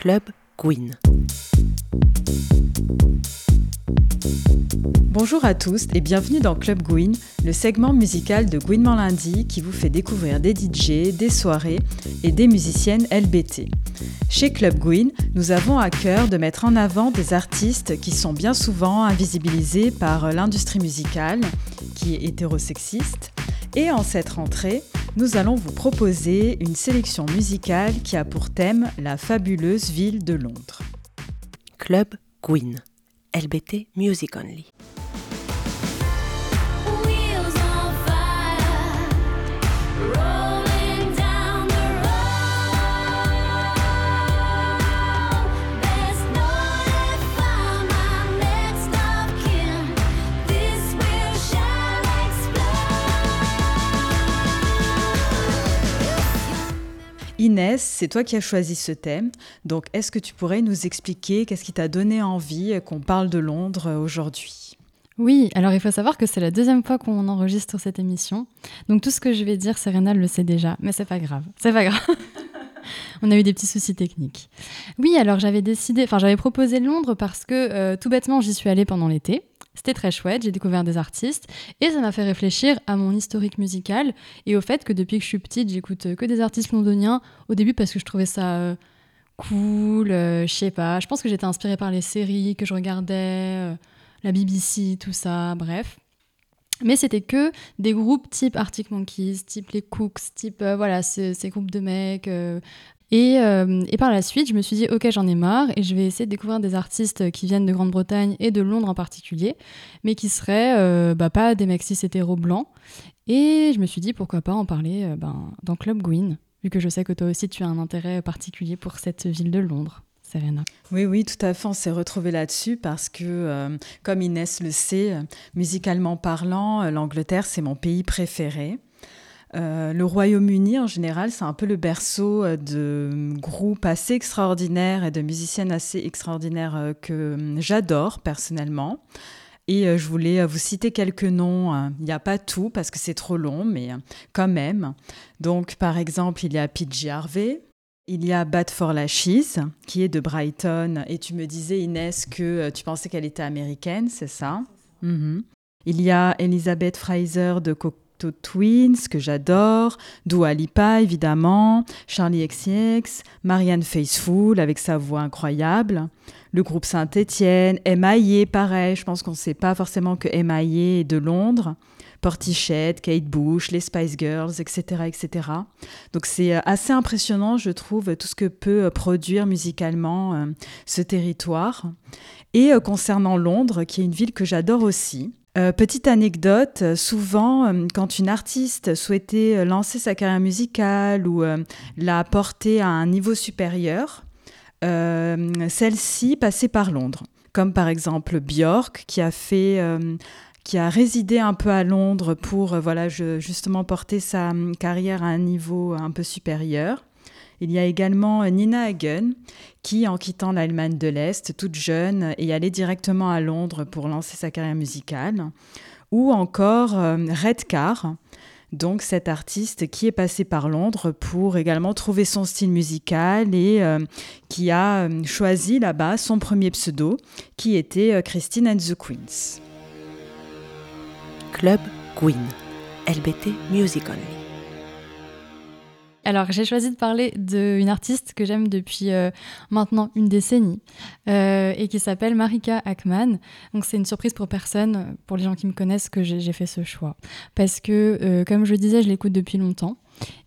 Club Gwyn. Bonjour à tous et bienvenue dans Club Gwyn, le segment musical de Gwyn Lundi qui vous fait découvrir des DJ, des soirées et des musiciennes LBT. Chez Club Gwyn, nous avons à cœur de mettre en avant des artistes qui sont bien souvent invisibilisés par l'industrie musicale, qui est hétérosexiste. Et en cette rentrée, nous allons vous proposer une sélection musicale qui a pour thème la fabuleuse ville de Londres. Club Gwyn. LBT Music Only. Inès, c'est toi qui as choisi ce thème. Donc, est-ce que tu pourrais nous expliquer qu'est-ce qui t'a donné envie qu'on parle de Londres euh, aujourd'hui? Oui, alors il faut savoir que c'est la deuxième fois qu'on enregistre cette émission. Donc tout ce que je vais dire, Serena le sait déjà, mais c'est pas grave. C'est pas grave. On a eu des petits soucis techniques. Oui, alors j'avais décidé, enfin j'avais proposé Londres parce que euh, tout bêtement j'y suis allée pendant l'été. C'était très chouette, j'ai découvert des artistes et ça m'a fait réfléchir à mon historique musical et au fait que depuis que je suis petite, j'écoute euh, que des artistes londoniens. Au début parce que je trouvais ça euh, cool, euh, je sais pas. Je pense que j'étais inspirée par les séries que je regardais, la BBC, tout ça, bref. Mais c'était que des groupes type Arctic Monkeys, type les Cooks, type voilà ce- ces groupes de mecs. Et, euh, et par la suite, je me suis dit ok j'en ai marre et je vais essayer de découvrir des artistes qui viennent de Grande-Bretagne et de Londres en particulier, mais qui seraient euh, bah, pas des mecs cis hétéros blancs. Et je me suis dit pourquoi pas en parler euh, ben, dans Club Gwyn, vu que je sais que toi aussi tu as un intérêt particulier pour cette ville de Londres, Serena. Oui, oui, tout à fait. On s'est retrouvé là-dessus parce que, comme Inès le sait, musicalement parlant, l'Angleterre, c'est mon pays préféré. Euh, le Royaume-Uni, en général, c'est un peu le berceau euh, de groupes assez extraordinaires et de musiciennes assez extraordinaires euh, que j'adore personnellement. Et euh, je voulais euh, vous citer quelques noms. hein. Il n'y a pas tout parce que c'est trop long, mais euh, quand même. Donc, par exemple, il y a PJ Harvey, il y a Bad for Lashes, qui est de Brighton. Et tu me disais, Inès, que euh, tu pensais qu'elle était américaine, c'est ça? Mhm. Il y a Elizabeth Fraser de Twins, que j'adore. Dua Lipa, évidemment. Charlie XCX. Marianne Faithfull, avec sa voix incroyable. Le groupe Saint-Étienne. M.I.A., pareil. Je pense qu'on ne sait pas forcément que M.I.A. est de Londres. Portichette, Kate Bush, les Spice Girls, etc., etc. Donc c'est euh, assez impressionnant, je trouve, tout ce que peut euh, produire musicalement euh, ce territoire. Et concernant Londres, qui est une ville que j'adore aussi. Euh, petite anecdote, euh, souvent euh, quand une artiste souhaitait lancer sa carrière musicale ou la porter à un niveau supérieur, celle-ci passait par Londres. Comme par exemple Björk, qui a fait qui a résidé un peu à Londres pour voilà justement porter sa carrière à un niveau un peu supérieur. Il y a également euh, Nina Hagen qui, en quittant l'Allemagne de l'Est, toute jeune, est allée directement à Londres pour lancer sa carrière musicale. Ou encore euh, Redcar, donc cet artiste qui est passé par Londres pour également trouver son style musical et euh, qui a choisi là-bas son premier pseudo, qui était Christine and the Queens. Club Gwyn. LBT Music Only. Alors, j'ai choisi de parler d'une artiste que j'aime depuis euh, maintenant une décennie euh, et qui s'appelle Marika Ackman. Donc, c'est une surprise pour personne, pour les gens qui me connaissent, que j'ai fait ce choix. Parce que, euh, comme je le disais, je l'écoute depuis longtemps.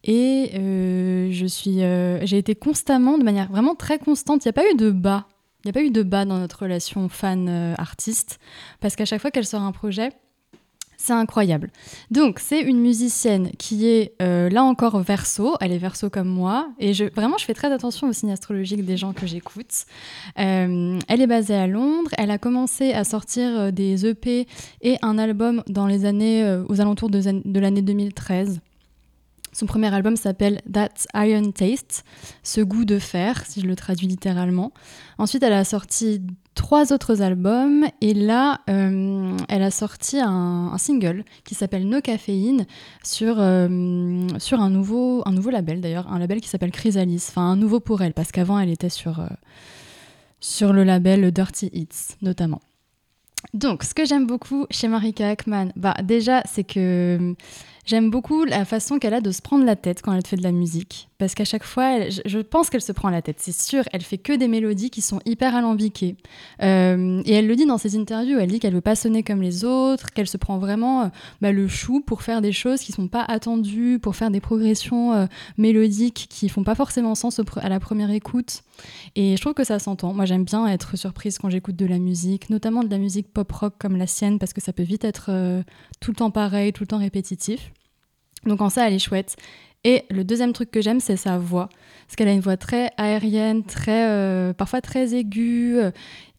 Et je suis, j'ai été constamment, de manière vraiment très constante, il n'y a pas eu de bas. Il n'y a pas eu de bas dans notre relation fan-artiste. parce qu'à chaque fois qu'elle sort un projet, c'est incroyable. Donc, c'est une musicienne qui est euh, là encore verso. Elle est verso comme moi. Et je, vraiment, je fais très attention au signe astrologique des gens que j'écoute. Euh, elle est basée à Londres. Elle a commencé à sortir euh, des EP et un album dans les années, aux alentours de, de l'année 2013. Son premier album s'appelle That Iron Taste, ce goût de fer, si je le traduis littéralement. Ensuite, elle a sorti trois autres albums et là, euh, elle a sorti un, single qui s'appelle No Caféine sur, euh, sur un, nouveau, un nouveau label d'ailleurs, un label qui s'appelle Chrysalis, enfin un nouveau pour elle parce qu'avant elle était sur, euh, sur le label Dirty Hits notamment. Donc, ce que j'aime beaucoup chez Marika Ackman, bah, déjà, c'est que j'aime beaucoup la façon qu'elle a de se prendre la tête quand elle fait de la musique. Parce qu'à chaque fois, je, pense qu'elle se prend la tête, c'est sûr. Elle fait que des mélodies qui sont hyper alambiquées. Euh, et elle le dit dans ses interviews, elle dit qu'elle veut pas sonner comme les autres, qu'elle se prend vraiment euh, bah, le chou pour faire des choses qui sont pas attendues, pour faire des progressions euh, mélodiques qui font pas forcément sens à la première écoute. Et je trouve que ça s'entend. Moi, j'aime bien être surprise quand j'écoute de la musique, notamment de la musique pop-rock comme la sienne, parce que ça peut vite être tout le temps pareil, tout le temps répétitif. Donc en ça, elle est chouette. Et le deuxième truc que j'aime, c'est sa voix. Parce qu'elle a une voix très aérienne, très, euh, parfois très aiguë, euh,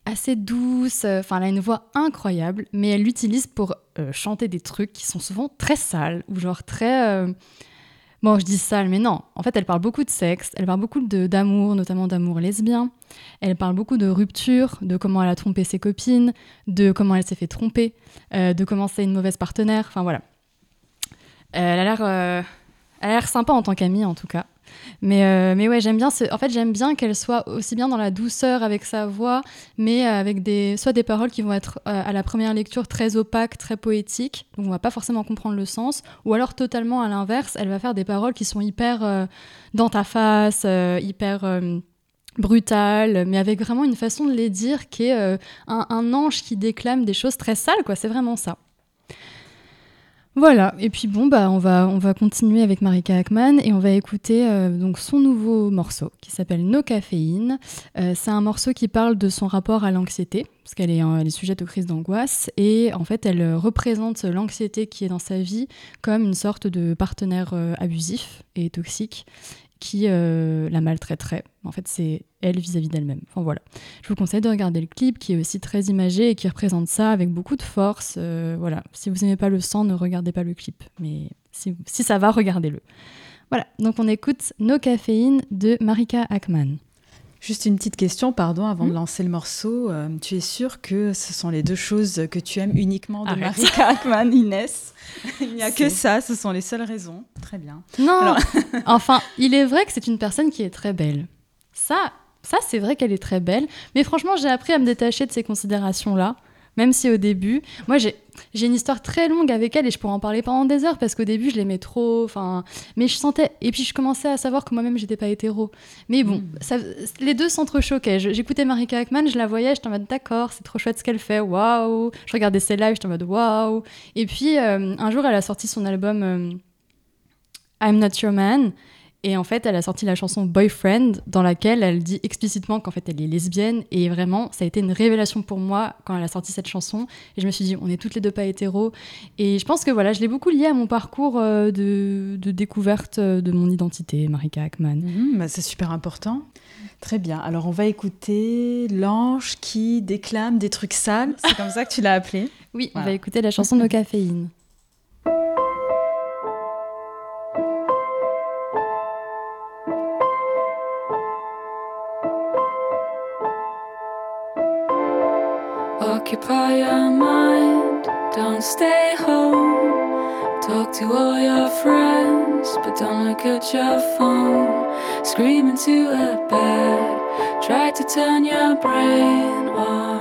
assez douce. Enfin, elle a une voix incroyable, mais elle l'utilise pour euh, chanter des trucs qui sont souvent très sales, ou genre très... Bon, je dis sale, mais non. En fait, elle parle beaucoup de sexe, elle parle beaucoup d'amour, notamment d'amour lesbien. Elle parle beaucoup de rupture, de comment elle a trompé ses copines, de comment elle s'est fait tromper, de comment c'est une mauvaise partenaire. Enfin, voilà. Elle a l'air, elle a l'air sympa en tant qu'amie, en tout cas. Mais, euh, mais ouais, j'aime bien. En fait, j'aime bien qu'elle soit aussi bien dans la douceur avec sa voix, mais euh, avec des, soit des paroles qui vont être euh, à la première lecture très opaques, très poétiques, donc on va pas forcément comprendre le sens, ou alors totalement à l'inverse, elle va faire des paroles qui sont hyper euh, dans ta face, hyper brutales, mais avec vraiment une façon de les dire qui est un, un ange qui déclame des choses très sales, quoi. C'est vraiment ça. Voilà, et puis bon, bah, on, va, on va continuer avec Marika Ackman et on va écouter euh, donc son nouveau morceau qui s'appelle No Caféine. Euh, c'est un morceau qui parle de son rapport à l'anxiété, parce qu'elle est, euh, sujette aux crises d'angoisse, et en fait elle représente l'anxiété qui est dans sa vie comme une sorte de partenaire abusif et toxique qui la maltraiterait. En fait, c'est elle vis-à-vis d'elle-même. Enfin voilà. Je vous conseille de regarder le clip qui est aussi très imagé et qui représente ça avec beaucoup de force. Euh, voilà. Si vous n'aimez pas le sang, ne regardez pas le clip. Mais si, si ça va, regardez-le. Voilà. Donc on écoute No Caféine de Marika Ackman. Juste une petite question, pardon, avant Hmm de lancer le morceau. Euh, tu es sûre que ce sont les deux choses que tu aimes uniquement de Arrête. Marika Ackman, Inès? Il n'y a que ça, ce sont les seules raisons. Très bien. Non, Alors- enfin, il est vrai que c'est une personne qui est très belle. Ça, ça c'est vrai qu'elle est très belle. Mais franchement, j'ai appris à me détacher de ces considérations-là. Même si au début, moi j'ai j'ai une histoire très longue avec elle et je pourrais en parler pendant des heures parce qu'au début je l'aimais trop, enfin, mais je sentais et puis je commençais à savoir que moi-même j'étais pas hétéro. Mais bon, Mm. ça- les deux s'entrechoquaient. J'écoutais Marika Ackman, je la voyais, j'étais en mode d'accord, c'est trop chouette ce qu'elle fait, waouh. Je regardais ses lives, j'étais en mode waouh. Et puis euh, un jour elle a sorti son album euh, I'm Not Your Man. Et en fait, elle a sorti la chanson Boyfriend, dans laquelle elle dit explicitement qu'en fait elle est lesbienne. Et vraiment, ça a été une révélation pour moi quand elle a sorti cette chanson. Et je me suis dit, on est toutes les deux pas hétéros. Et je pense que voilà, je l'ai beaucoup lié à mon parcours euh, de, de découverte euh, de mon identité, Marika Ackman. Mhm, bah, c'est super important. Très bien. Alors, on va écouter l'ange qui déclame des trucs sales. C'est comme ça que tu l'as appelé. Oui, on va écouter la chanson No Caféine. Stay home. Talk to all your friends, but don't look at your phone. Scream into a bed, try to turn your brain off.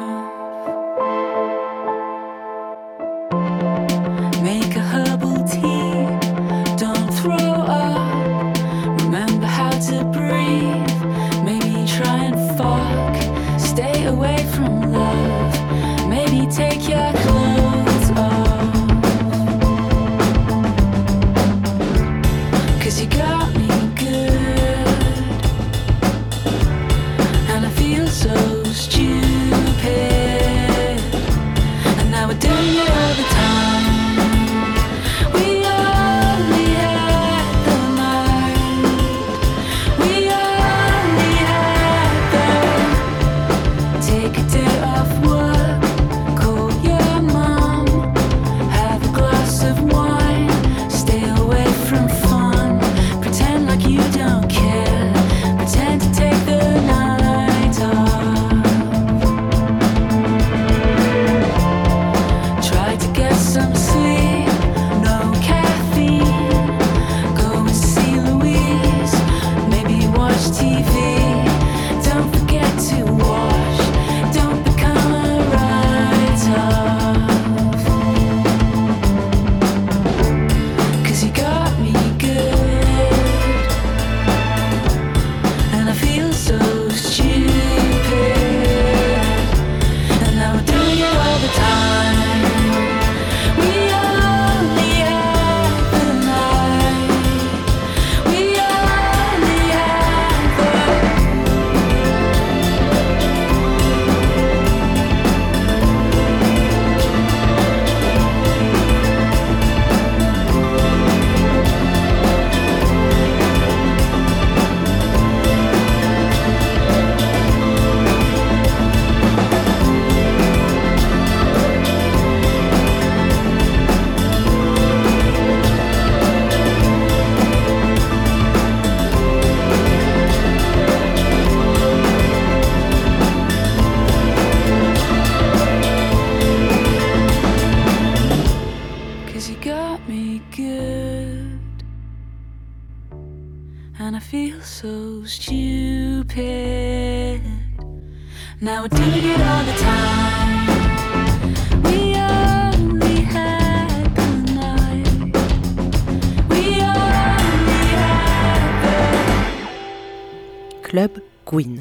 Club Queen.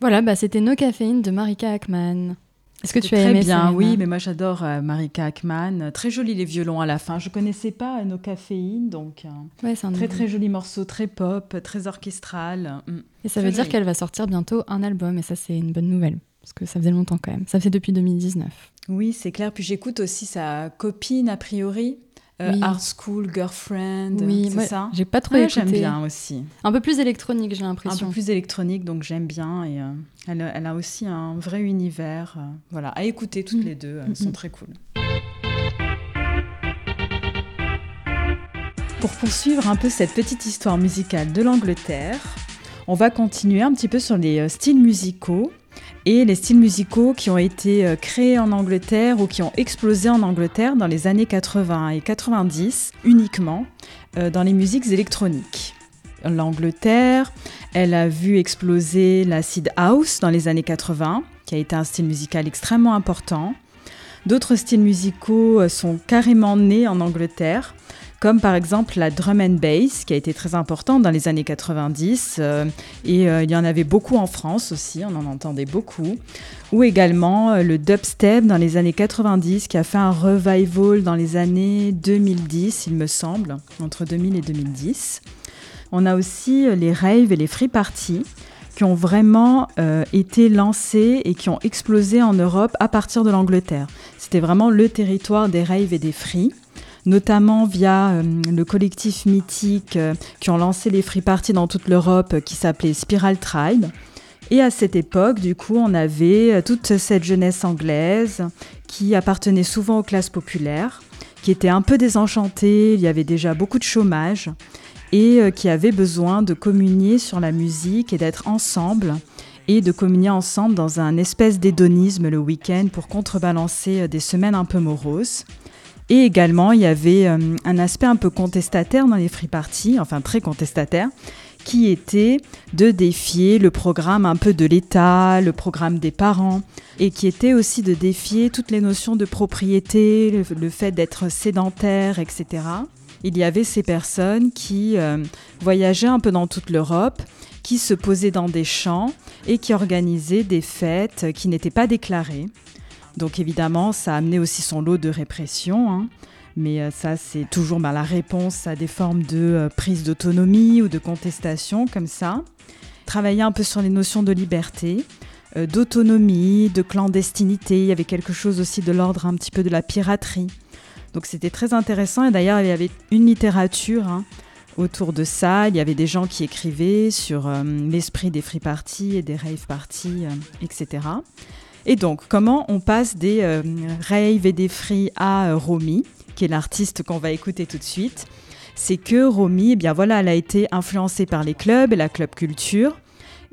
Voilà, bah, c'était No Caféine de Marika Ackman. Est-ce que tu as Très aimé bien, oui, mais moi j'adore euh, Marika Ackman. Très joli les violons à la fin. Je connaissais pas euh, nos caféines, donc euh, Ouais, c'est un très très joli morceau, très pop, très orchestral. Mm. Et ça très veut dire qu'elle va sortir bientôt un album, et ça, c'est une bonne nouvelle. Parce que ça faisait longtemps quand même. Ça fait depuis 2019. Oui, c'est clair. Puis j'écoute aussi sa copine a priori, euh, Oui. Art School Girlfriend. oui, c'est ça. J'ai pas trop Ouais, écouté. j'aime bien aussi. Un peu plus électronique, j'ai Un l'impression. peu plus électronique, donc j'aime bien. Et euh, elle, a- elle a aussi un vrai univers. euh, voilà, à écouter toutes Mm. les deux, elles Mm, sont mm. très cool. Pour poursuivre un peu cette petite histoire musicale de l'Angleterre, on va continuer un petit peu sur les euh, styles musicaux et les styles musicaux qui ont été euh, créés en Angleterre ou qui ont explosé en Angleterre dans les années 80 et 90 uniquement euh, dans les musiques électroniques. L'Angleterre, elle a vu exploser l'acid house dans les années 80, qui a été un style musical extrêmement important. D'autres styles musicaux euh, sont carrément nés en Angleterre, comme par exemple la drum and bass, qui a été très importante dans les années 90, euh, et euh, il y en avait beaucoup en France aussi, on en entendait beaucoup. Ou également euh, le dubstep dans les années 90, qui a fait un revival dans les années 2010, il me semble, entre 2000 et 2010. On a aussi les raves et les free parties qui ont vraiment été lancés et qui ont explosé en Europe à partir de l'Angleterre. C'était vraiment le territoire des raves et des free, notamment via euh, le collectif mythique euh, qui ont lancé les free parties dans toute l'Europe euh, qui s'appelait Spiral Tribe. Et à cette époque, du coup, on avait toute cette jeunesse anglaise qui appartenait souvent aux classes populaires, qui était un peu désenchantée, il y avait déjà beaucoup de chômage et qui avaient besoin de communier sur la musique et d'être ensemble et de communier ensemble dans un espèce d'hédonisme le week-end pour contrebalancer des semaines un peu moroses. Et également, il y avait euh, un aspect un peu contestataire dans les free parties, enfin très contestataire, qui était de défier le programme un peu de l'État, le programme des parents, et qui était aussi de défier toutes les notions de propriété, le, fait d'être sédentaire, etc. Il y avait ces personnes qui euh, voyageaient un peu dans toute l'Europe, qui se posaient dans des champs et qui organisaient des fêtes qui n'étaient pas déclarées. Donc évidemment, ça a amené aussi son lot de répression. hein. Mais euh, ça, c'est toujours bah, la réponse à des formes de euh, prise d'autonomie ou de contestation comme ça. Travailler un peu sur les notions de liberté, euh, d'autonomie, de clandestinité. Il y avait quelque chose aussi de l'ordre un petit peu de la piraterie. Donc c'était très intéressant. Et d'ailleurs, il y avait une littérature hein, autour de ça. Il y avait des gens qui écrivaient sur l'esprit des free parties et des rave parties, etc. Et donc, comment on passe des euh, raves et des free à euh, Romy, qui est l'artiste qu'on va écouter tout de suite C'est que Romy, eh bien voilà, elle a été influencée par les clubs et la club culture.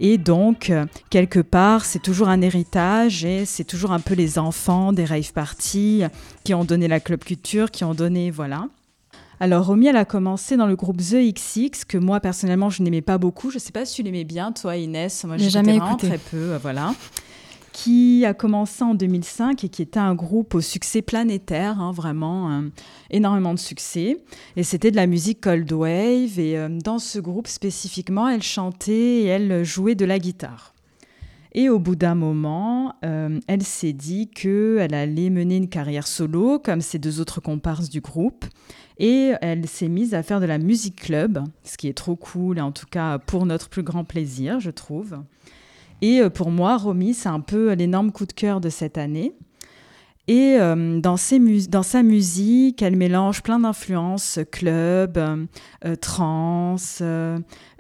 Et donc, euh, quelque part, c'est toujours un héritage et c'est toujours un peu les enfants des rave parties qui ont donné la club culture, qui ont donné, voilà. Alors, Romy, elle a commencé dans le groupe The XX, que moi, personnellement, je n'aimais pas beaucoup. Je ne sais pas si tu l'aimais bien, toi, Inès. Moi, J'ai jamais écouté. très peu, euh, voilà. Qui a commencé en 2005 et qui était un groupe au succès planétaire, hein, vraiment euh, énormément de succès. Et c'était de la musique cold wave. Et euh, dans ce groupe spécifiquement, elle chantait et elle jouait de la guitare. Et au bout d'un moment, euh, elle s'est dit qu'elle allait mener une carrière solo, comme ses deux autres comparses du groupe. Et elle s'est mise à faire de la musique club, ce qui est trop cool, en tout cas pour notre plus grand plaisir, je trouve. Et euh, pour moi, Romy, c'est un peu l'énorme coup de cœur de cette année. Et euh, dans, ses dans sa musique, elle mélange plein d'influences club, euh, trance,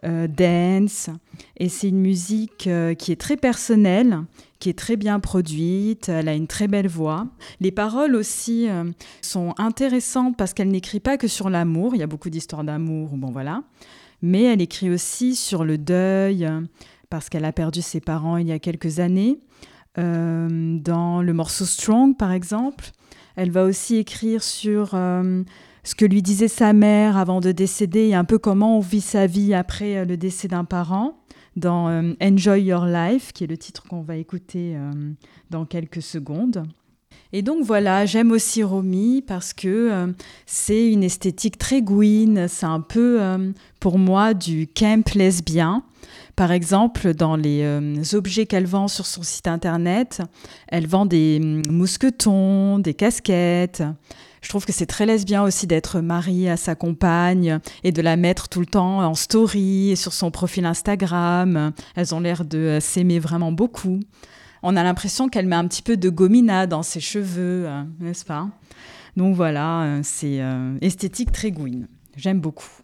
dance. Et c'est une musique qui est très personnelle, qui est très bien produite. Elle a une très belle voix. Les paroles aussi sont intéressantes parce qu'elle n'écrit pas que sur l'amour. Il y a beaucoup d'histoires d'amour, bon voilà. Mais elle écrit aussi sur le deuil, parce qu'elle a perdu ses parents il y a quelques années. Euh, dans le morceau Strong, par exemple, elle va aussi écrire sur euh, ce que lui disait sa mère avant de décéder et un peu comment on vit sa vie après euh, le décès d'un parent. dans Enjoy Your Life, qui est le titre qu'on va écouter dans quelques secondes. Et donc voilà, j'aime aussi Romy parce que c'est une esthétique très gouine, c'est un peu pour moi du camp lesbien. Par exemple, dans les euh, objets qu'elle vend sur son site internet, elle vend des hum, mousquetons, des casquettes. Je trouve que c'est très lesbien aussi d'être mariée à sa compagne et de la mettre tout le temps en story et sur son profil Instagram. Elles ont l'air de euh, s'aimer vraiment beaucoup. On a l'impression qu'elle met un petit peu de gomina dans ses cheveux, euh, n'est-ce pas? Donc voilà, c'est esthétique très gouine. J'aime beaucoup.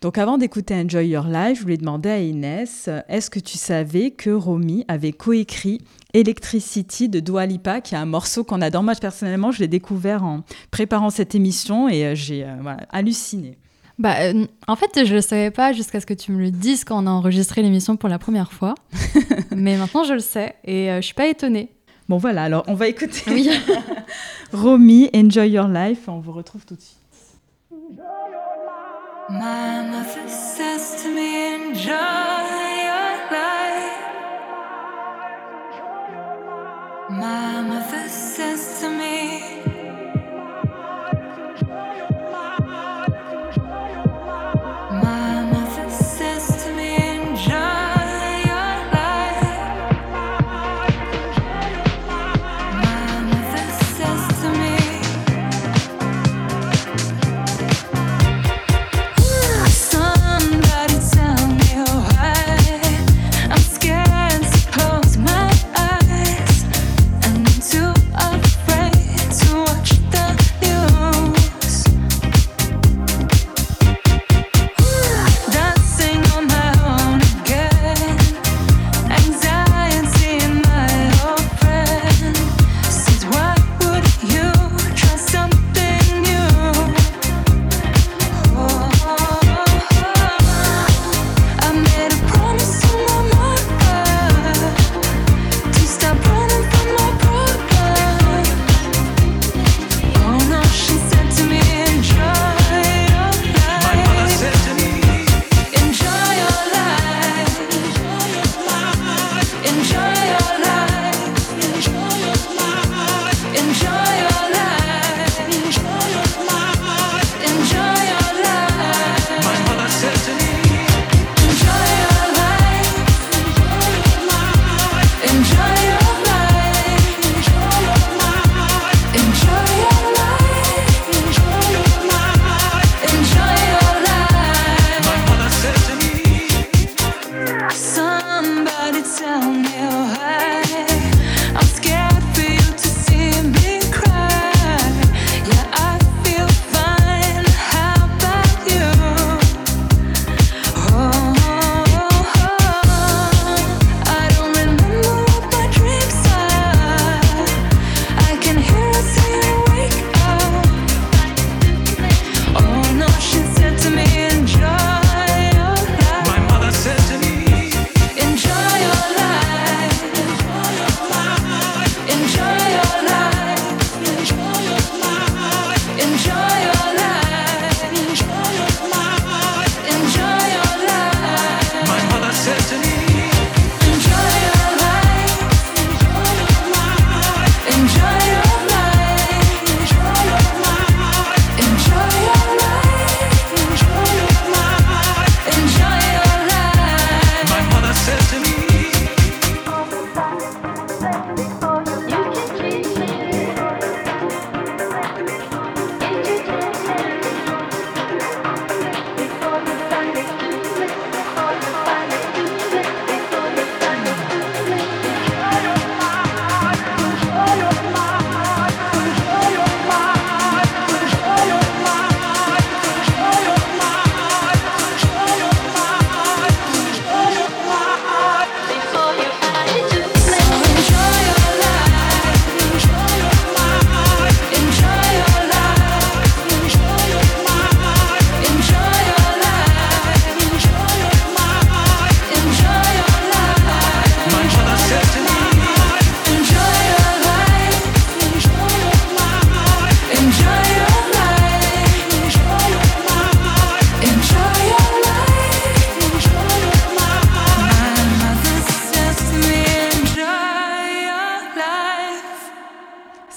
Donc avant d'écouter Enjoy Your Life, je voulais demander à Inès, est-ce que tu savais que Romy avait coécrit Electricity de Dua Lipa, qui est un morceau qu'on adore? Moi, personnellement, je l'ai découvert en préparant cette émission et euh, j'ai euh, voilà, halluciné. Bah, euh, en fait, je le savais pas jusqu'à ce que tu me le dises quand on a enregistré l'émission pour la première fois. Mais maintenant, je le sais et euh, je suis pas étonnée. Bon voilà, alors on va écouter Oui. Romy, Enjoy Your Life, on vous retrouve tout de suite. My mother says to me, enjoy your life. My mother says to me,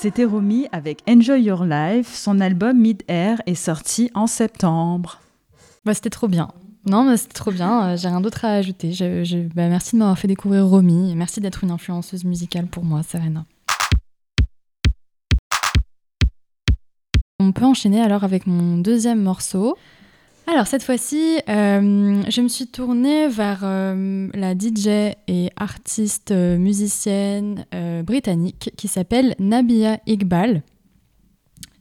C'était Romy avec Enjoy Your Life. Son album Mid-Air est sorti en septembre. Bah, c'était trop bien. Non, mais c'était trop bien. euh, J'ai rien d'autre à ajouter. Je- bah, merci de m'avoir fait découvrir Romy. et Merci d'être une influenceuse musicale pour moi, Serena. On peut enchaîner alors avec mon deuxième morceau. Alors cette fois-ci, euh, je me suis tournée vers euh, la DJ et artiste euh, musicienne britannique qui s'appelle Nabia Iqbal.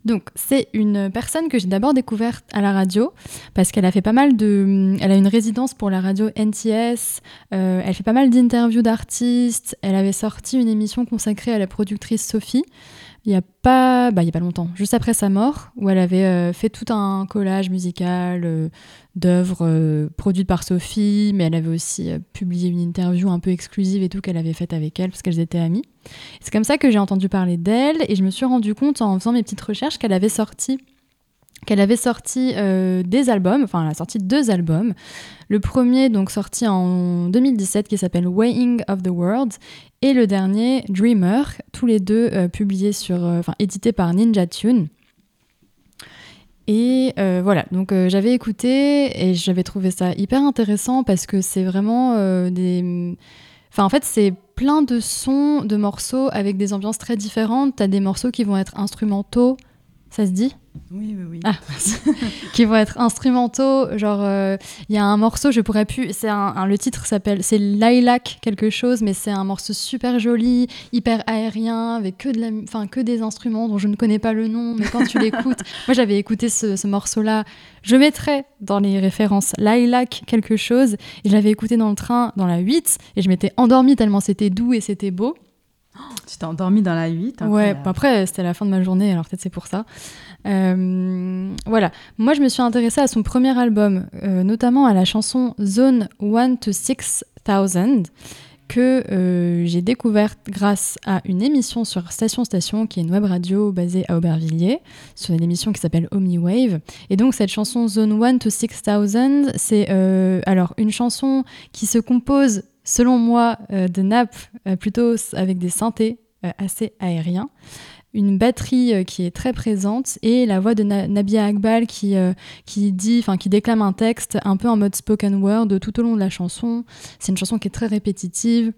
Donc c'est une personne que j'ai d'abord découverte à la radio parce qu'elle a fait pas mal de... Elle a une résidence pour la radio NTS, elle fait pas mal d'interviews d'artistes, elle avait sorti une émission consacrée à la productrice Sophie il y a pas, bah, y a pas longtemps, juste après sa mort, où elle avait euh, fait tout un collage musical euh, d'œuvres euh, produites par Sophie, mais elle avait aussi publié une interview un peu exclusive et tout qu'elle avait faite avec elle parce qu'elles étaient amies. C'est comme ça que j'ai entendu parler d'elle et je me suis rendu compte en faisant mes petites recherches qu'elle avait sorti qu'elle avait sorti euh, des albums, enfin elle a sorti deux albums. Le premier donc sorti en 2017 qui s'appelle Weighing of the World et le dernier Dreamer, tous les deux euh, publiés sur, euh, enfin édités par Ninja Tune. Et euh, voilà, donc euh, j'avais écouté et j'avais trouvé ça hyper intéressant parce que c'est vraiment euh, des... Enfin en fait c'est plein de sons, de morceaux avec des ambiances très différentes. T'as des morceaux qui vont être instrumentaux, ça se dit Oui, oui, oui. ah, qui vont être instrumentaux. Genre, euh, il y a un morceau, je pourrais plus. C'est un, un- le titre s'appelle, c'est Lilac quelque chose, mais c'est un morceau super joli, hyper aérien, avec que de la, enfin que des instruments dont je ne connais pas le nom. Mais quand tu l'écoutes, moi j'avais écouté ce, ce morceau-là. Je mettrais dans les références Lilac quelque chose. Et je l'avais écouté dans le train, dans la 8, et je m'étais endormie tellement c'était doux et c'était beau. Tu t'es endormi dans la 8. Ouais, bah après, c'était la fin de ma journée, alors peut-être c'est pour ça. Euh, voilà. Moi, je me suis intéressée à son premier album, euh, notamment à la chanson Zone 1 to 6000, que euh, j'ai découverte grâce à une émission sur Station Station, qui est une web radio basée à Aubervilliers, sur une émission qui s'appelle OmniWave. Et donc, cette chanson Zone 1 to 6000, c'est euh, alors une chanson qui se compose, selon moi, euh, de nappes euh, plutôt avec des synthés euh, assez aériens, une batterie euh, qui est très présente et la voix de Na- Nabia Akbal qui, euh, qui dit, qui déclame un texte un peu en mode spoken word tout au long de la chanson. C'est une chanson qui est très répétitive,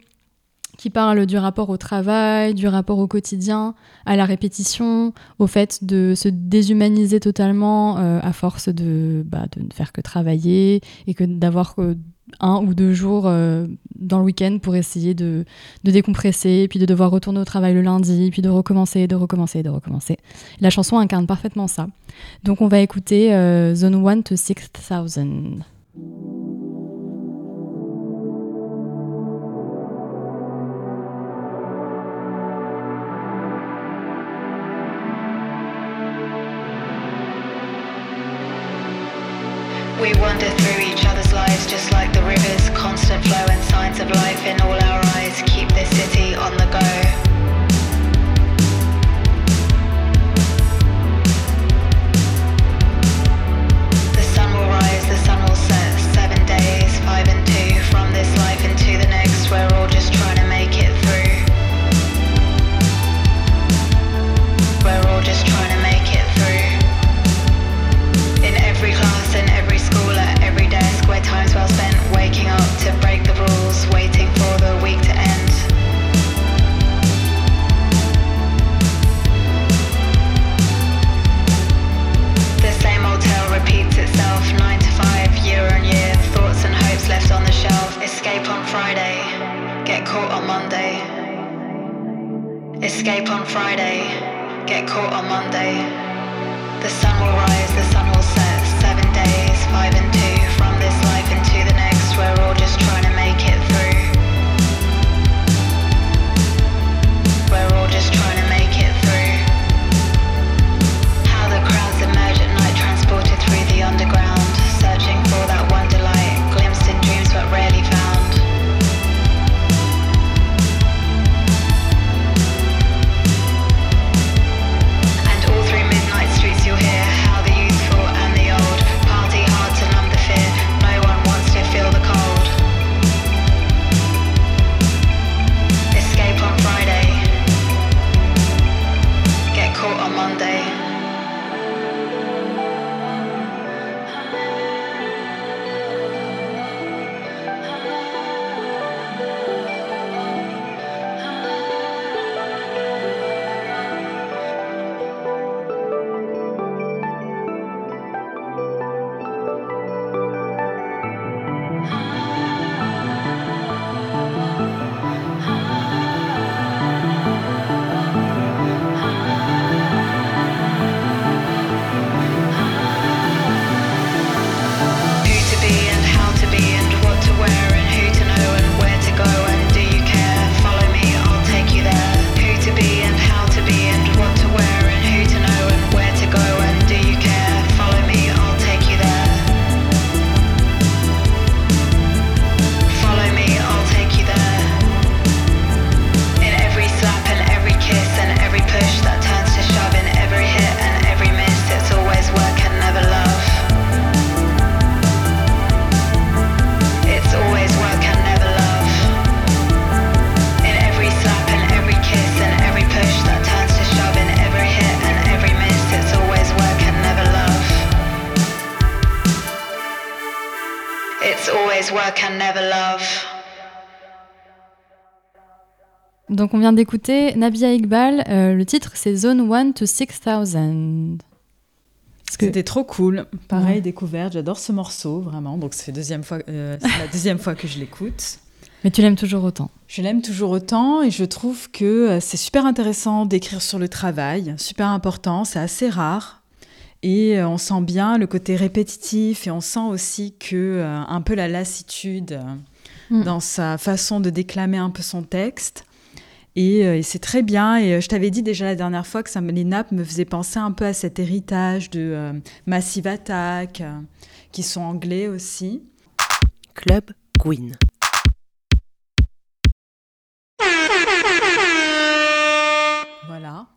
qui parle du rapport au travail, du rapport au quotidien, à la répétition, au fait de se déshumaniser totalement euh, à force de, bah, de ne faire que travailler et que d'avoir que un ou deux jours euh, dans le week-end pour essayer de, de décompresser, puis de devoir retourner au travail le lundi, puis de recommencer, de recommencer, de recommencer. La chanson incarne parfaitement ça. Donc on va écouter euh, Zone 1 to 6000. Get caught on Monday. The sun will rise, the sun Donc on vient d'écouter Nabia Iqbal. euh, le titre c'est Zone 1 to 6000. Parce que- C'était trop cool. Pareil, Ouais. découverte. J'adore ce morceau, vraiment. Donc, euh, c'est la deuxième fois que je l'écoute. Mais tu l'aimes toujours autant. Je l'aime toujours autant et je trouve que euh, c'est super intéressant d'écrire sur le travail, super important, c'est assez rare. Et euh, on sent bien le côté répétitif et on sent aussi que euh, un peu la lassitude euh, Mm. dans sa façon de déclamer un peu son texte. Et, euh, et c'est très bien. Et euh, je t'avais dit déjà la dernière fois que ça, me- les nappes me faisaient penser un peu à cet héritage de euh, Massive Attack, euh, qui sont anglais aussi. Club Queen.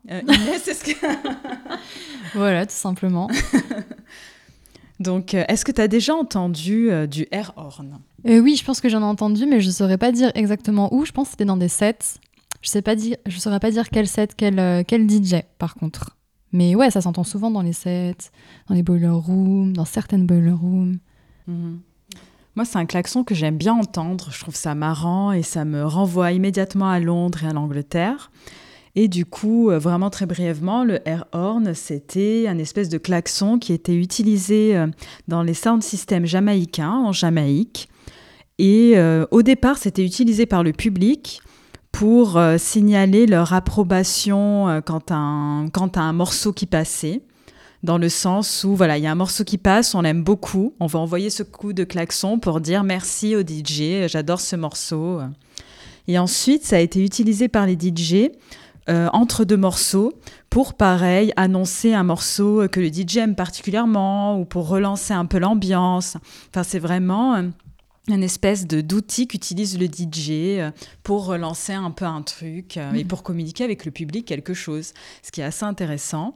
Voilà. Euh, Inès, est-ce que... Voilà, tout simplement. Donc, euh, est-ce que tu as déjà entendu euh, du air horn? Euh, oui, je pense que j'en ai entendu, mais je saurais pas dire exactement où. Je pense que c'était dans des sets. Je sais pas dire, je saurais pas dire quel set, quel, quel DJ, par contre. Mais ouais, ça s'entend souvent dans les sets, dans les boiler rooms, dans certaines boiler rooms. Mhm. Moi, c'est un klaxon que j'aime bien entendre. Je trouve ça marrant et ça me renvoie immédiatement à Londres et à l'Angleterre. Et du coup, euh, vraiment très brièvement, le air horn, c'était un espèce de klaxon qui était utilisé euh, dans les sound systems jamaïcains en Jamaïque. Et euh, au départ, c'était utilisé par le public pour signaler leur approbation euh, quant, à un, quant à un morceau qui passait. Dans le sens où, voilà, il y a un morceau qui passe, on l'aime beaucoup, on va envoyer ce coup de klaxon pour dire merci au DJ, j'adore ce morceau. Et ensuite, ça a été utilisé par les DJ euh, entre deux morceaux pour, pareil, annoncer un morceau que le DJ aime particulièrement ou pour relancer un peu l'ambiance. Enfin, c'est vraiment euh, une espèce de d'outil qu'utilise le DJ euh, pour relancer un peu un truc et pour communiquer avec le public quelque chose, ce qui est assez intéressant.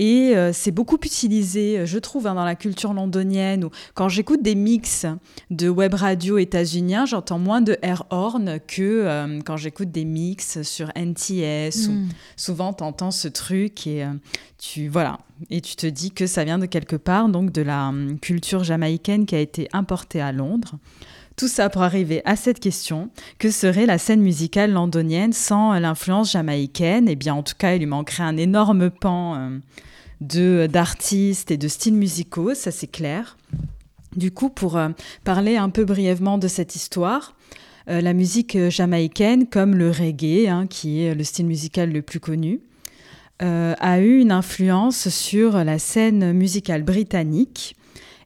Et euh, c'est beaucoup utilisé, je trouve, hein, dans la culture londonienne. Où, quand j'écoute des mix de web radio états-uniens, j'entends moins de air horn que euh, quand j'écoute des mix sur NTS. Ou, Mm. souvent, tu entends ce truc et euh, tu voilà et tu te dis que ça vient de quelque part, donc de la hum, culture jamaïcaine qui a été importée à Londres. Tout ça pour arriver à cette question que serait la scène musicale londonienne sans l'influence jamaïcaine? Eh bien, en tout cas, il lui manquerait un énorme pan euh, de d'artistes et de styles musicaux, ça c'est clair. Du coup, pour euh, parler un peu brièvement de cette histoire, euh, la musique jamaïcaine, comme le reggae, hein, qui est le style musical le plus connu, a eu une influence sur la scène musicale britannique.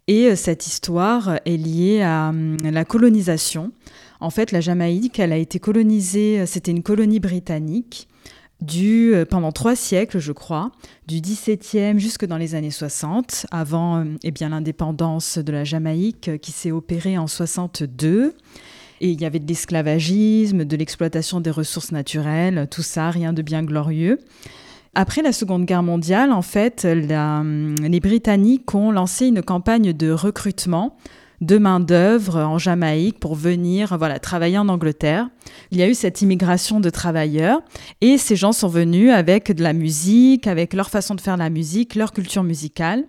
Et euh, cette histoire est liée à hum, la colonisation. En fait, la Jamaïque, elle a été colonisée, euh, c'était une colonie britannique du, euh, pendant trois siècles, je crois, du 17e jusque dans les années 60, avant euh, eh bien l'indépendance de la Jamaïque qui s'est opérée en 62. Et il y avait de l'esclavagisme, de l'exploitation des ressources naturelles, tout ça, rien de bien glorieux. Après la Seconde Guerre mondiale, en fait, les Britanniques ont lancé une campagne de recrutement de main-d'œuvre en Jamaïque pour venir voilà, travailler en Angleterre. Il y a eu cette immigration de travailleurs et ces gens sont venus avec de la musique, avec leur façon de faire la musique, leur culture musicale.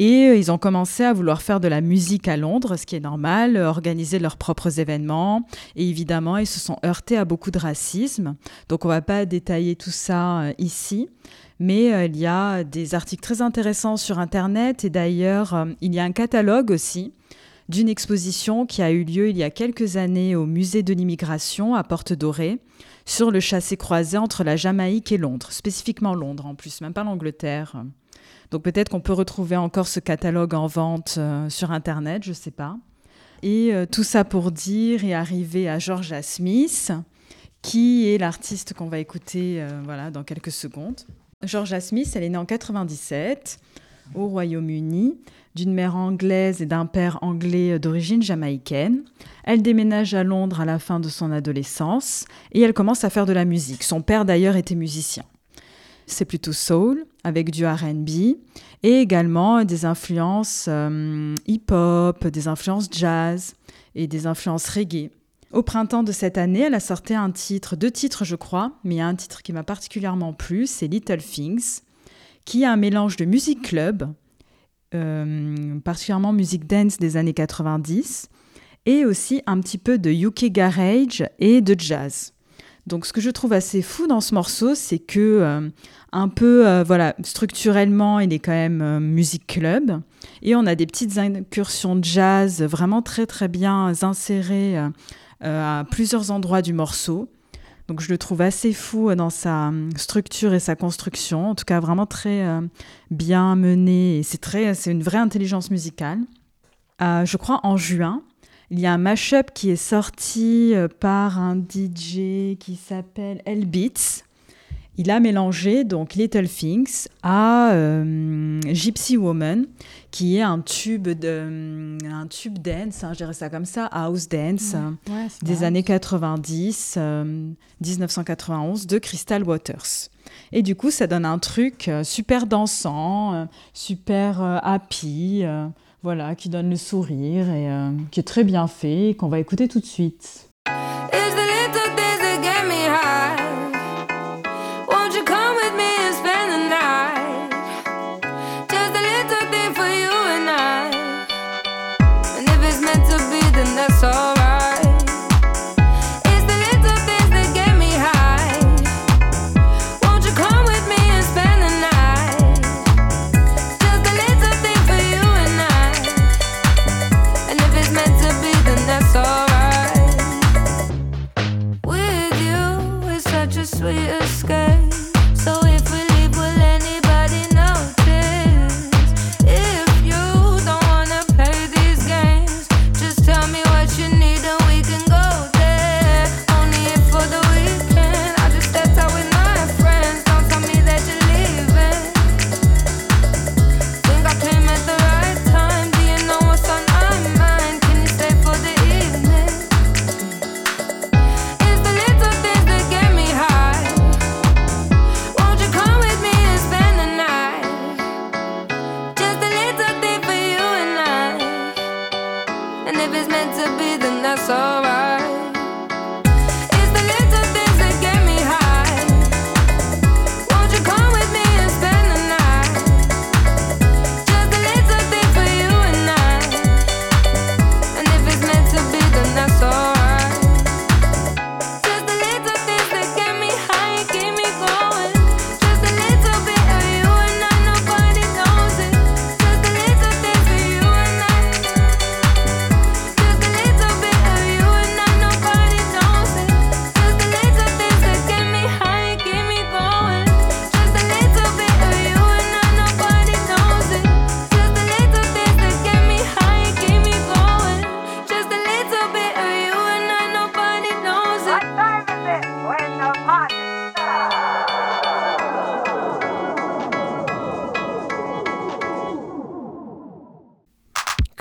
Et euh, ils ont commencé à vouloir faire de la musique à Londres, ce qui est normal, euh, organiser leurs propres événements. Et évidemment, ils se sont heurtés à beaucoup de racisme. Donc on va pas détailler tout ça euh, ici. Mais il y a des articles très intéressants sur Internet. Et d'ailleurs, il y a un catalogue aussi d'une exposition qui a eu lieu il y a quelques années au musée de l'immigration à Porte Dorée sur le chassé-croisé entre la Jamaïque et Londres, spécifiquement Londres en plus, même pas l'Angleterre. Donc peut-être qu'on peut retrouver encore ce catalogue en vente euh, sur Internet, je ne sais pas. Et euh, tout ça pour dire et arriver à Georgia Smith, qui est l'artiste qu'on va écouter euh, voilà, dans quelques secondes. Georgia Smith, elle est née en 97 au Royaume-Uni, d'une mère anglaise et d'un père anglais d'origine jamaïcaine. Elle déménage à Londres à la fin de son adolescence et elle commence à faire de la musique. Son père d'ailleurs était musicien. C'est plutôt soul avec du RB et également des influences euh, hip-hop, des influences jazz et des influences reggae. Au printemps de cette année, elle a sorti un titre, deux titres je crois, mais un titre qui m'a particulièrement plu, c'est Little Things, qui est un mélange de musique club, euh, particulièrement musique dance des années 90, et aussi un petit peu de UK garage et de jazz. Donc ce que je trouve assez fou dans ce morceau, c'est que euh, un peu euh, voilà, structurellement, il est quand même euh, musique club et on a des petites incursions de jazz vraiment très très bien insérées euh, à plusieurs endroits du morceau. Donc je le trouve assez fou dans sa structure et sa construction, en tout cas vraiment très bien mené et c'est très c'est une vraie intelligence musicale. Je crois en juin, il y a un mashup qui est sorti euh, par un DJ qui s'appelle L Beats. Il a mélangé donc Little Things à euh, Gypsy Woman, qui est un tube de un tube dance, hein, je dirais ça comme ça, house dance euh, Ouais, c'est des années 90, euh, 1991 de Crystal Waters. Et du coup, ça donne un truc euh, super dansant, euh, super euh, happy, euh, voilà, qui donne le sourire et euh, qui est très bien fait, et qu'on va écouter tout de suite.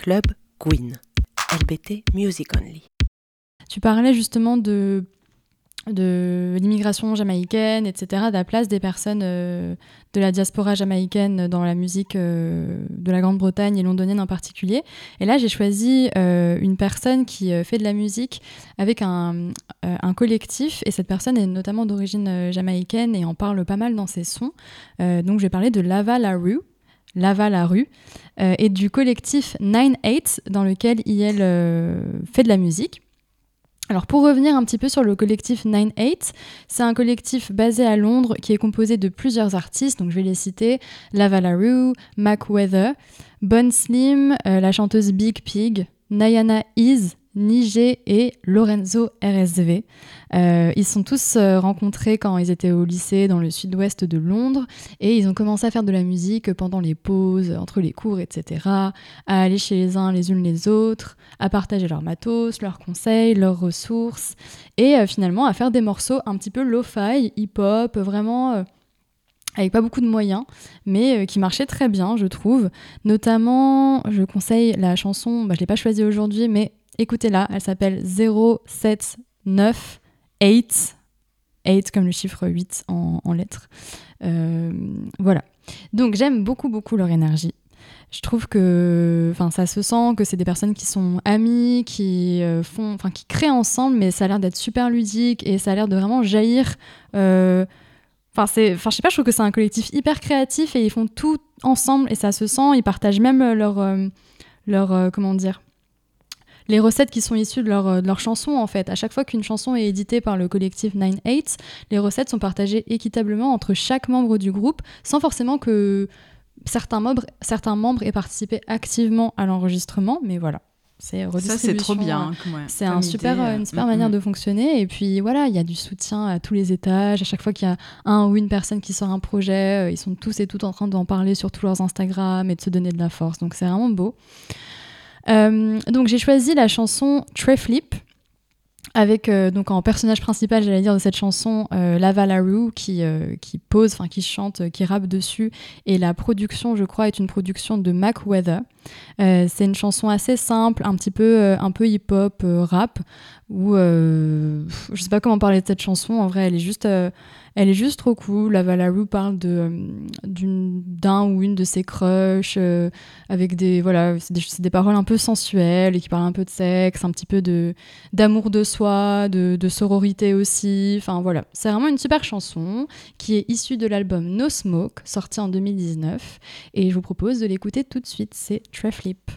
Club Queen. LBT Music Only. Tu parlais justement de, l'immigration jamaïcaine, etc., de la place des personnes euh, de la diaspora jamaïcaine dans la musique euh, de la Grande-Bretagne et londonienne en particulier. Et là, j'ai choisi euh, une personne qui fait de la musique avec un, collectif, et cette personne est notamment d'origine jamaïcaine et en parle pas mal dans ses sons. Donc, je vais parler de Lava La Rue. Lava la rue, euh, et du collectif 9-8 dans lequel IL euh, fait de la musique. Alors pour revenir un petit peu sur le collectif 9-8, c'est un collectif basé à Londres qui est composé de plusieurs artistes, donc je vais les citer, Lava La Rue, Mac Weather, Bon Slim, euh, la chanteuse Big Pig, Nayana Is, Nigé et Lorenzo RSV. Euh, ils sont tous euh, rencontrés quand ils étaient au lycée dans le sud-ouest de Londres et ils ont commencé à faire de la musique pendant les pauses, entre les cours, etc. À aller chez les uns les unes les autres, à partager leurs matos, leurs conseils, leurs ressources et euh, finalement à faire des morceaux un petit peu lo-fi, hip-hop, vraiment euh, avec pas beaucoup de moyens, mais qui marchaient très bien, je trouve. Notamment, je conseille la chanson, bah, je l'ai pas choisie aujourd'hui, mais écoutez-la, elle s'appelle 079 8 comme le chiffre 8 en, lettres. Euh, voilà. Donc j'aime beaucoup beaucoup leur énergie. Je trouve que, ça se sent que c'est des personnes qui sont amies, qui euh, font, qui créent ensemble, mais ça a l'air d'être super ludique et ça a l'air de vraiment jaillir. euh, Enfin, c'est, je sais pas, je trouve que c'est un collectif hyper créatif et ils font tout ensemble et ça se sent. Ils partagent même leur, leur, comment dire, les recettes qui sont issues de leur, euh, de leur chanson en fait. À chaque fois qu'une chanson est éditée par le collectif 9-8, les recettes sont partagées équitablement entre chaque membre du groupe sans forcément que certains membres, certains membres aient participé activement à l'enregistrement, mais voilà. C'est Ça, c'est trop bien. euh, ouais, c'est un super, euh, une super mm, manière mm. de fonctionner. Et puis voilà, il y a du soutien à tous les étages. À chaque fois qu'il y a un ou une personne qui sort un projet, euh, ils sont tous et toutes en train d'en parler sur tous leurs Instagram et de se donner de la force. Donc c'est vraiment beau. Euh, donc j'ai choisi la chanson Treflip avec euh, donc en personnage principal, j'allais dire de cette chanson, euh, Lava Larue qui euh, qui pose, enfin qui chante, qui rappe dessus. Et la production, je crois, est une production de Mac Weather. C'est une chanson assez simple, un petit peu, un peu hip-hop, rap, où je sais pas comment parler de cette chanson. En vrai, elle est juste, elle est juste trop cool. La Valaru parle euh, d'un ou une de ses crushs, euh, avec des voilà, des, des paroles un peu sensuelles et qui parlent un peu de sexe, un petit peu d'amour de soi, de, de sororité aussi. Enfin voilà, c'est vraiment une super chanson qui est issue de l'album No Smoke, sorti en 2019. Et je vous propose de l'écouter tout de suite, c'est Treflip.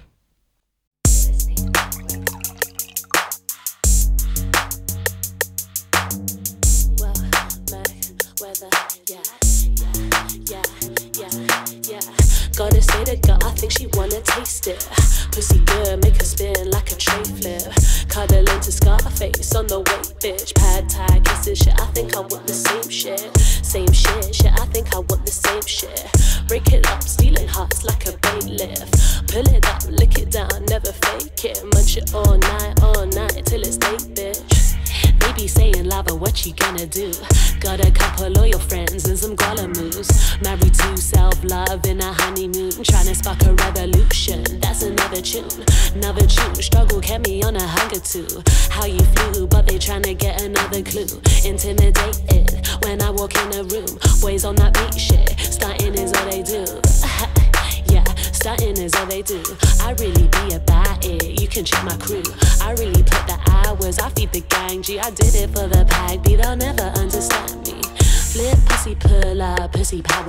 Taste it. Pussy good, make her spin like a tray flip. Cuddle into Scarface on the way, bitch. Pad Thai kisses shit. I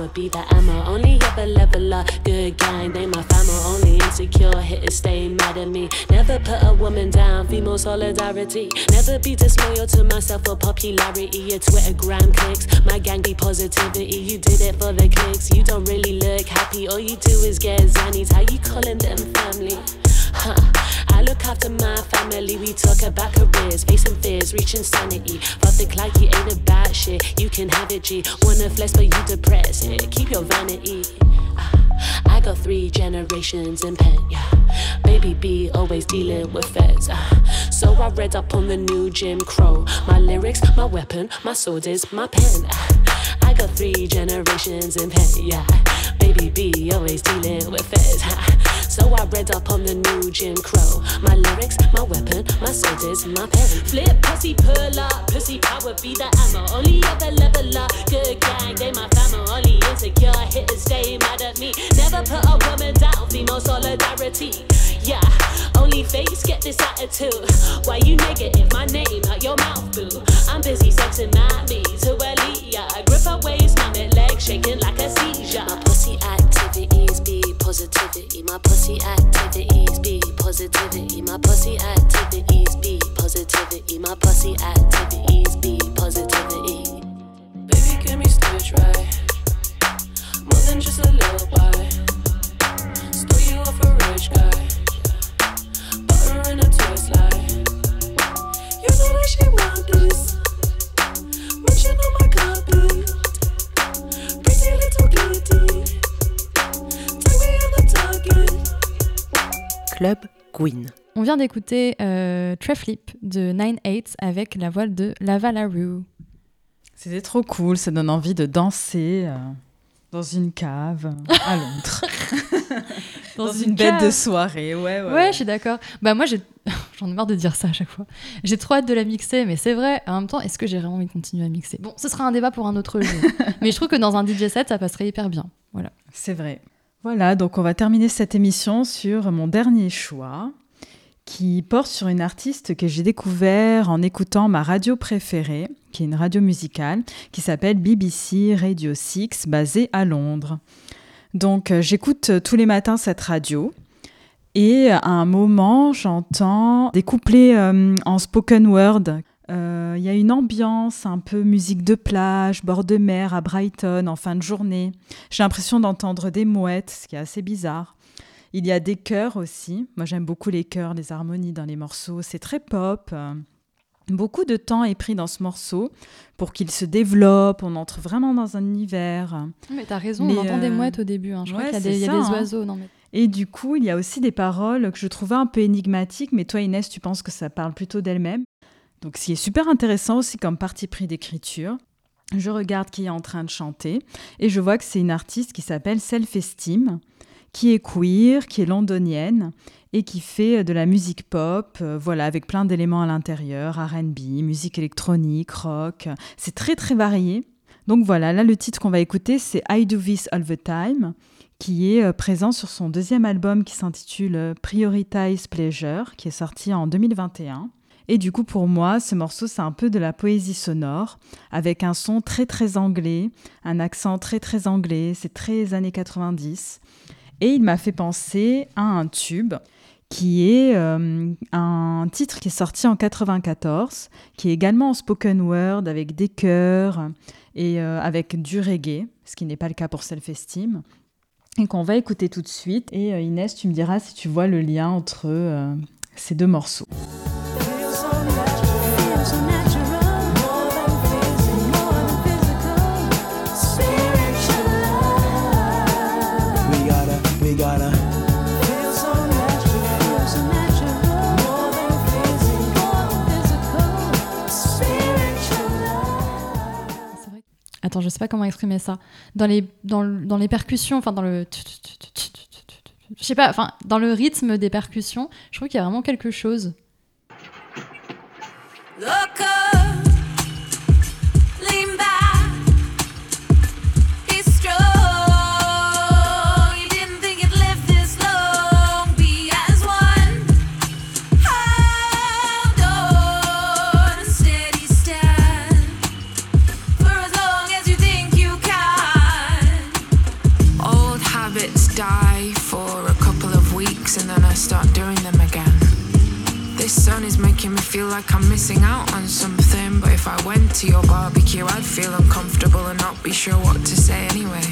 power be the ammo. Only ever level up, good gang, they my family. Only insecure Hit hitters stay mad at me. Never put a woman down, female solidarity. Never be disloyal to myself for popularity. Your Twitter gram clicks, my gang be positivity. You did it for the clicks, you don't really look happy. All you do is get zannies. How you calling them family? Huh. Look after my family, we talk about careers, facing fears, reaching sanity. But think like you ain't about shit, you can have it, G. Wanna flex, but you depressed. it. Keep your vanity. I got three generations in pen, yeah. Baby B always dealing with feds. ah. So I read up on the new Jim Crow. My lyrics, my weapon, my sword is my pen. ah. I got three generations in pen, yeah. Baby B always dealing with feds. So I read up on the new Jim Crow. My lyrics, my weapon, my sword is my pen. Flip, pussy, pull up, pussy power be the ammo. Only ever level up, good gang, they my family. Only insecure hitters stay mad at me. Never put a woman down, female solidarity. Yeah, only face get this attitude. Why you negative? My name out your mouth, boo. I'm busy sexing at me to. Yeah, grip her waist, it, legs shaking like a seizure. My pussy activities be positivity. My pussy activities be positivity. My pussy activities be positivity. My pussy activities be positivity. Baby, give me stage right. More than just a little boy. Stole you off a rich guy. Butter in a toy slide. You know that she want this. Munching on my carpet. Pretty little kitty. Club Gwyn. On vient d'écouter euh, Treflip de 9-8 avec la voix de Lava Larue. C'était trop cool, ça donne envie de danser euh, dans une cave euh, à Londres. dans, une, bête de soirée, ouais, ouais. Ouais, je suis d'accord. Bah moi, j'ai... j'en ai marre de dire ça à chaque fois. J'ai trop hâte de la mixer, mais c'est vrai. En même temps, est-ce que j'ai vraiment envie de continuer à mixer? Bon, ce sera un débat pour un autre jour. mais je trouve que dans un DJ set, ça passerait hyper bien. Voilà. C'est vrai. Voilà, donc on va terminer cette émission sur mon dernier choix, qui porte sur une artiste que j'ai découvert en écoutant ma radio préférée, qui est une radio musicale, qui s'appelle BBC Radio 6, basée à Londres. Donc euh, j'écoute euh, tous les matins cette radio. Et à un moment, j'entends des couplets euh, en spoken word. Euh, Il y a une ambiance un peu musique de plage, bord de mer à Brighton en fin de journée. J'ai l'impression d'entendre des mouettes, ce qui est assez bizarre. Il y a des chœurs aussi. Moi, j'aime beaucoup les chœurs, les harmonies dans les morceaux. C'est très pop. Beaucoup de temps est pris dans ce morceau pour qu'il se développe. On entre vraiment dans un univers. Mais t'as raison, Mais, on entend des euh, mouettes au début. hein. Je crois qu'il y a des, y a des hein. oiseaux. Non, mais... Et du coup, il y a aussi des paroles que je trouvais un peu énigmatiques, mais toi, Inès, tu penses que ça parle plutôt d'elle-même. Donc, ce qui est super intéressant aussi comme parti pris d'écriture. Je regarde qui est en train de chanter et je vois que c'est une artiste qui s'appelle Self Esteem, qui est queer, qui est londonienne et qui fait de la musique pop, euh, voilà, avec plein d'éléments à l'intérieur, R&B, musique électronique, rock. C'est très très varié. Donc voilà, là le titre qu'on va écouter, c'est I Do This All the Time qui est euh, présent sur son deuxième album qui s'intitule euh, Prioritize Pleasure, qui est sorti en 2021. Et du coup, pour moi, ce morceau, c'est un peu de la poésie sonore, avec un son très très anglais, un accent très très anglais, c'est très années 90. Et il m'a fait penser à un tube qui est euh, un titre qui est sorti en 94, qui est également en spoken word, avec des chœurs et euh, avec du reggae, ce qui n'est pas le cas pour Self-Esteem et qu'on va écouter tout de suite. Et euh, Inès, tu me diras si tu vois le lien entre ces deux morceaux. Attends, je sais pas comment exprimer ça. Dans les, percussions, enfin dans le. Je sais pas, enfin dans le rythme des percussions, je trouve qu'il y a vraiment quelque chose. Feel like I'm missing out on something, but if I went to your barbecue, I'd feel uncomfortable and not be sure what to say anyway.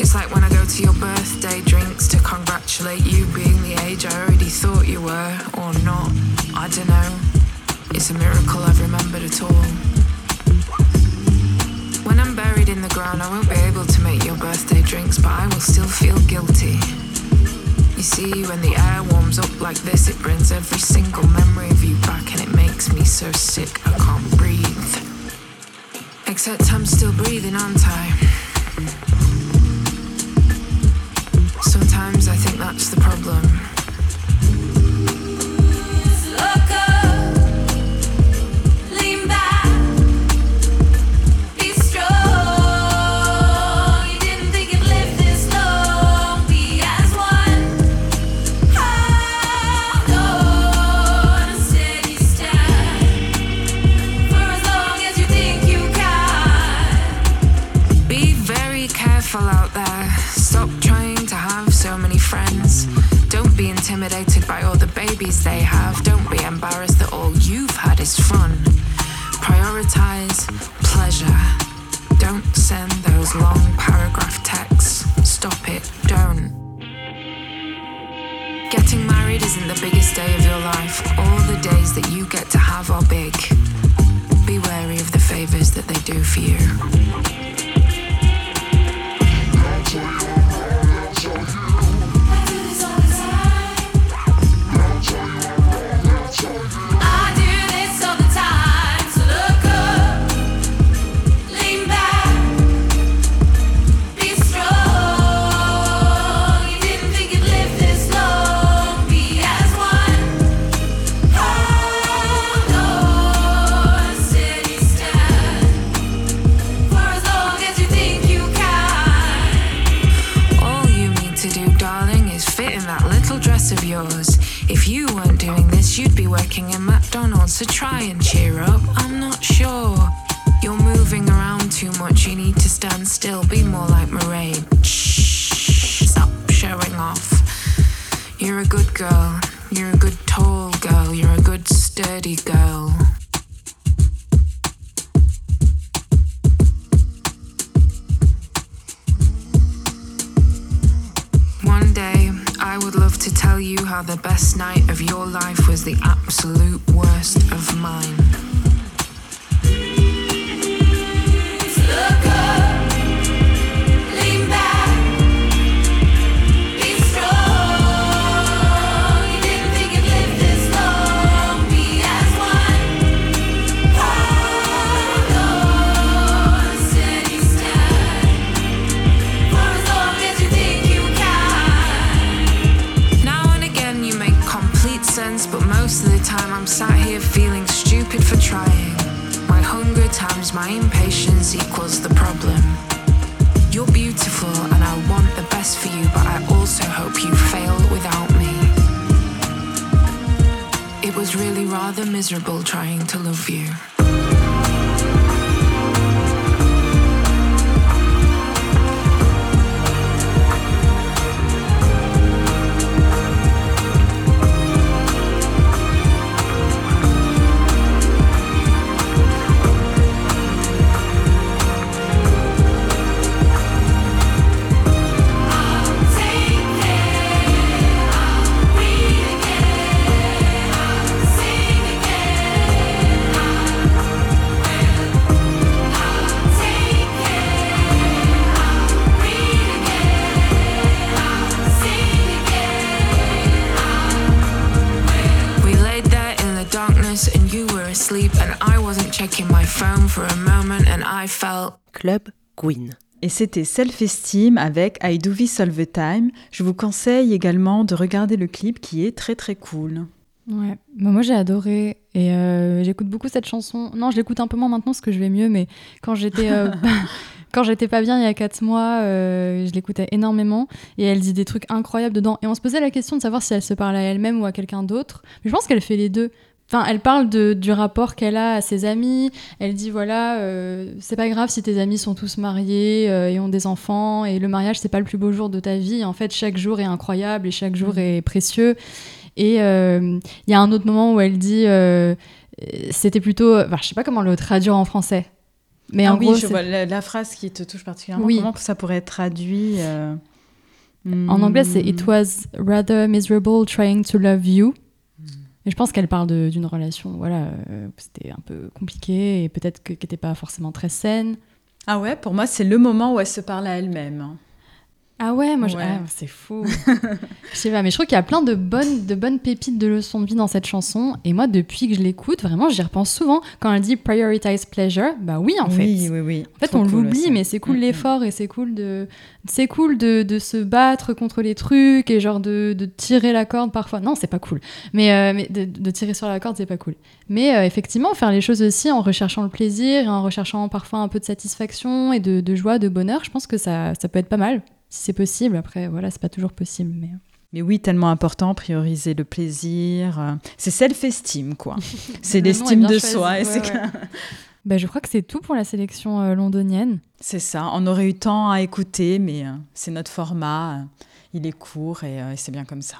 It's like when I go to your birthday drinks to congratulate you being the age I already thought you were, or not. I don't know. It's a miracle I've remembered at all. When I'm buried in the ground, I won't be able to make your birthday drinks, but I will still feel guilty. You see, when the air warms up like this, it brings every single memory of you back, and it makes me so sick I can't breathe. Except I'm still breathing, aren't I? Sometimes I think that's the problem. Rob Big. Was really rather miserable trying to love you. Club Queen. Et c'était Self-Esteem avec I Do This All the Time. Je vous conseille également de regarder le clip qui est très très cool. Ouais, Bah, moi j'ai adoré et euh, j'écoute beaucoup cette chanson. Non, je l'écoute un peu moins maintenant parce que je vais mieux, mais quand j'étais euh, quand j'étais pas bien il y a quatre mois, euh, je l'écoutais énormément et elle dit des trucs incroyables dedans. Et on se posait la question de savoir si elle se parle à elle-même ou à quelqu'un d'autre. Mais je pense qu'elle fait les deux. Enfin, elle parle de, du rapport qu'elle a à ses amis. Elle dit voilà, euh, c'est pas grave si tes amis sont tous mariés euh, et ont des enfants et le mariage c'est pas le plus beau jour de ta vie. En fait, chaque jour est incroyable et chaque jour Mhm. est précieux. Et euh, il y a un autre moment où elle dit c'était plutôt, enfin, je sais pas comment le traduire en français, mais Ah en oui, gros, je vois la, la phrase qui te touche particulièrement. Oui. Comment ça pourrait être traduit en anglais c'est hmm, It was rather miserable trying to love you. Je pense qu'elle parle d'une relation, voilà, euh, c'était un peu compliqué et peut-être que- qui n'était pas forcément très saine. Ah ouais, pour moi, c'est le moment où elle se parle à elle-même. Ah ouais, moi, je- ah, c'est fou. je sais pas, mais je trouve qu'il y a plein de bonnes, de bonnes pépites de leçons de vie dans cette chanson. Et moi, depuis que je l'écoute, vraiment, j'y repense souvent. Quand elle dit prioritize pleasure, bah oui, en fait. oui, oui, oui. En fait, Trop on cool l'oublie, mais c'est cool Mm, mm. l'effort et c'est cool de, c'est cool de, de se battre contre les trucs et genre de, de tirer la corde parfois. Non, c'est pas cool. Mais, euh, mais de, de tirer sur la corde, c'est pas cool. Mais euh, effectivement, faire les choses aussi en recherchant le plaisir et en recherchant parfois un peu de satisfaction et de, de joie, de bonheur, je pense que ça, ça peut être pas mal. Si c'est possible, après, voilà, c'est pas toujours possible. Mais... Mais oui, tellement important, prioriser le plaisir. euh, C'est self-esteem, quoi. C'est Le nom est l'estime de choisi, soi. et ouais, ouais. Bah, je crois que c'est tout pour la sélection euh, londonienne. C'est ça. On aurait eu tant à écouter, mais euh, c'est notre format. euh, il est court et, euh, et c'est bien comme ça.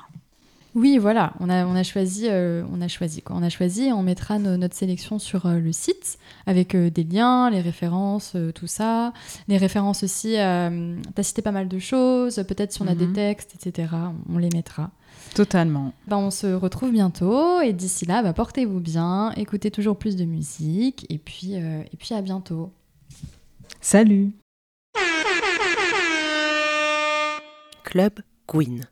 Oui, voilà, on a, on a choisi, euh, on a choisi quoi. On a choisi, et on mettra no- notre sélection sur euh, le site avec euh, des liens, les références, euh, tout ça, les références aussi. Euh, T'as cité pas mal de choses, peut-être si on a des Mhm. textes, etc. On, on les mettra. Totalement. Ben, on se retrouve bientôt et d'ici là, bah, portez-vous bien, écoutez toujours plus de musique et puis, euh, et puis à bientôt. Salut Club Queen.